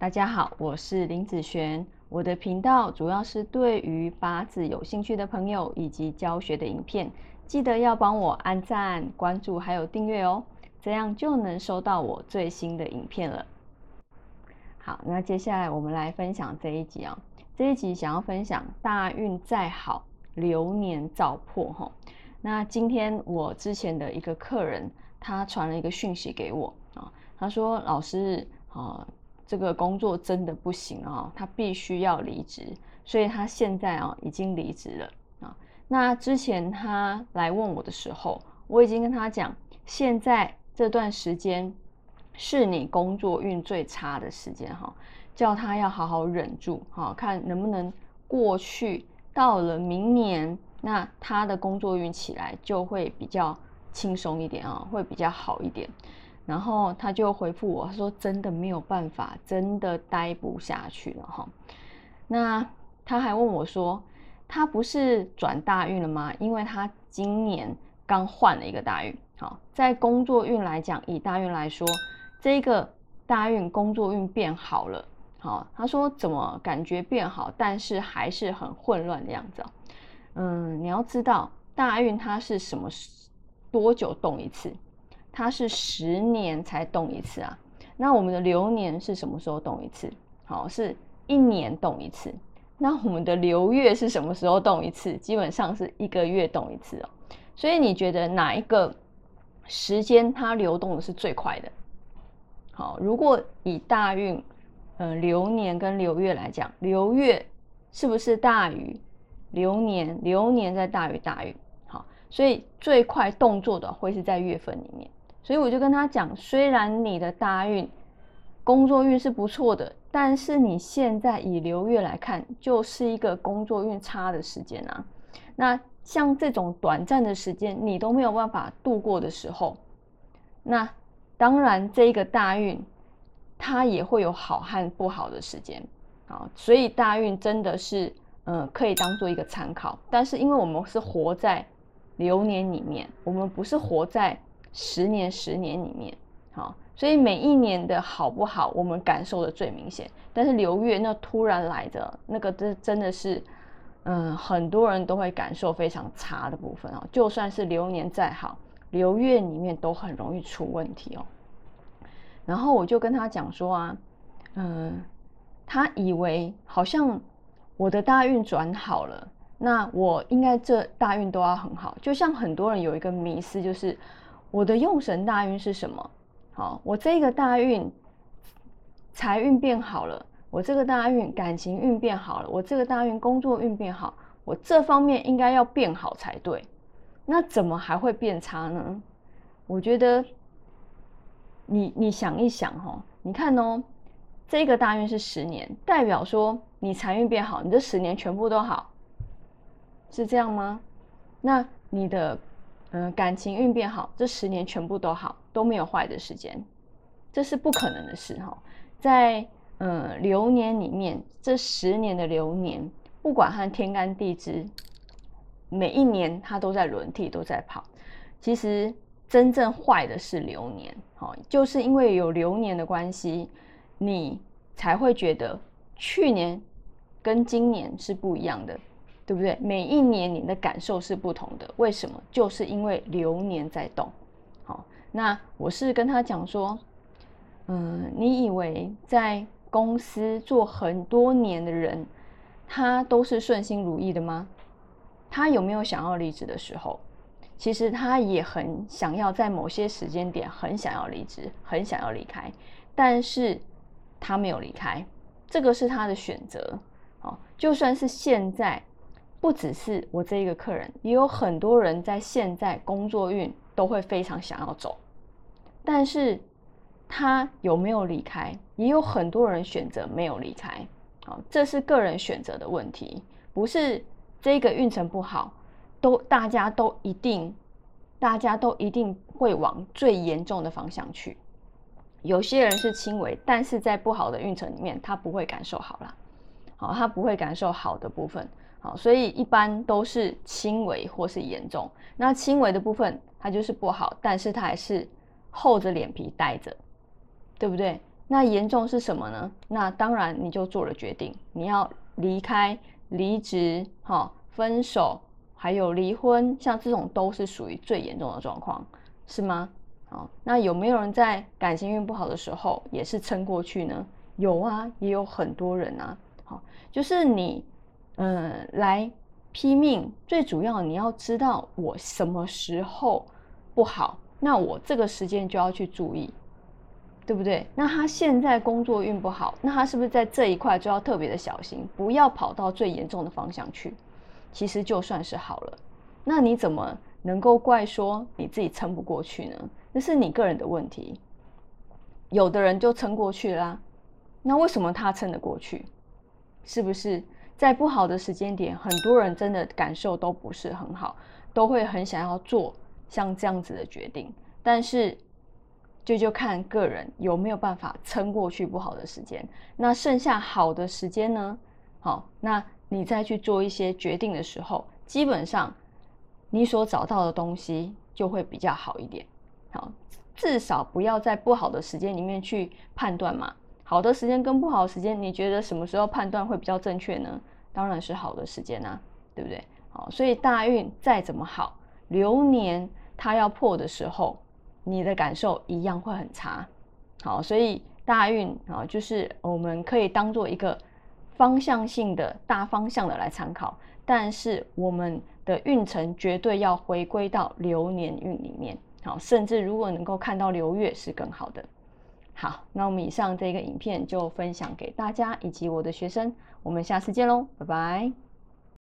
大家好，我是林子璇。我的频道主要是对于八字有兴趣的朋友以及教学的影片，记得要帮我按赞、关注还有订阅哦，这样就能收到我最新的影片了。好，那接下来我们来分享这一集啊。这一集想要分享大运再好，流年照破哈。那今天我之前的一个客人，他传了一个讯息给我啊，他说：“老师啊。”这个工作真的不行啊，他必须要离职，所以他现在啊已经离职了啊。那之前他来问我的时候，我已经跟他讲，现在这段时间是你工作运最差的时间哈，叫他要好好忍住哈，看能不能过去。到了明年，那他的工作运起来就会比较轻松一点啊，会比较好一点。然后他就回复我，他说：“真的没有办法，真的待不下去了哈。”那他还问我说：“他不是转大运了吗？因为他今年刚换了一个大运。好，在工作运来讲，以大运来说，这个大运工作运变好了。好，他说怎么感觉变好，但是还是很混乱的样子。嗯，你要知道大运它是什么多久动一次？”它是十年才动一次啊，那我们的流年是什么时候动一次？好，是一年动一次。那我们的流月是什么时候动一次？基本上是一个月动一次哦。所以你觉得哪一个时间它流动的是最快的？好，如果以大运，呃，流年跟流月来讲，流月是不是大于流年？流年在大于大运。好，所以最快动作的会是在月份里面。所以我就跟他讲，虽然你的大运、工作运是不错的，但是你现在以流月来看，就是一个工作运差的时间啊。那像这种短暂的时间，你都没有办法度过的时候，那当然这一个大运，它也会有好和不好的时间啊。所以大运真的是，嗯，可以当做一个参考。但是因为我们是活在流年里面，我们不是活在。十年，十年里面，好，所以每一年的好不好，我们感受的最明显。但是流月那突然来的那个，真真的是，嗯，很多人都会感受非常差的部分哦。就算是流年再好，流月里面都很容易出问题哦。然后我就跟他讲说啊，嗯，他以为好像我的大运转好了，那我应该这大运都要很好。就像很多人有一个迷思，就是。我的用神大运是什么？好，我这个大运财运变好了，我这个大运感情运变好了，我这个大运工作运变好，我这方面应该要变好才对。那怎么还会变差呢？我觉得你你想一想哈，你看哦，这个大运是十年，代表说你财运变好，你这十年全部都好，是这样吗？那你的。嗯，感情运变好，这十年全部都好，都没有坏的时间，这是不可能的事哈。在嗯流年里面，这十年的流年，不管和天干地支，每一年它都在轮替，都在跑。其实真正坏的是流年，好，就是因为有流年的关系，你才会觉得去年跟今年是不一样的。对不对？每一年你的感受是不同的，为什么？就是因为流年在动。好，那我是跟他讲说，嗯，你以为在公司做很多年的人，他都是顺心如意的吗？他有没有想要离职的时候？其实他也很想要在某些时间点很想要离职，很想要离开，但是他没有离开，这个是他的选择。好，就算是现在。不只是我这一个客人，也有很多人在现在工作运都会非常想要走，但是他有没有离开？也有很多人选择没有离开，好，这是个人选择的问题，不是这个运程不好，都大家都一定，大家都一定会往最严重的方向去。有些人是轻微，但是在不好的运程里面，他不会感受好了，好，他不会感受好的部分。好，所以一般都是轻微或是严重。那轻微的部分，它就是不好，但是它还是厚着脸皮待着，对不对？那严重是什么呢？那当然你就做了决定，你要离开、离职、哈、分手，还有离婚，像这种都是属于最严重的状况，是吗？好，那有没有人在感情运不好的时候也是撑过去呢？有啊，也有很多人啊。好，就是你，嗯，来拼命，最主要你要知道我什么时候不好，那我这个时间就要去注意，对不对？那他现在工作运不好，那他是不是在这一块就要特别的小心，不要跑到最严重的方向去？其实就算是好了，那你怎么能够怪说你自己撑不过去呢？那是你个人的问题。有的人就撑过去啦，那为什么他撑得过去？是不是在不好的时间点，很多人真的感受都不是很好，都会很想要做像这样子的决定，但是就就看个人有没有办法撑过去不好的时间。那剩下好的时间呢？好，那你再去做一些决定的时候，基本上你所找到的东西就会比较好一点。好，至少不要在不好的时间里面去判断嘛。好的时间跟不好的时间，你觉得什么时候判断会比较正确呢？当然是好的时间啊，对不对？好，所以大运再怎么好，流年它要破的时候，你的感受一样会很差。好，所以大运啊，就是我们可以当做一个方向性的大方向的来参考，但是我们的运程绝对要回归到流年运里面。好，甚至如果能够看到流月是更好的。好，那我们以上这个影片就分享给大家以及我的学生，我们下次见喽，拜拜。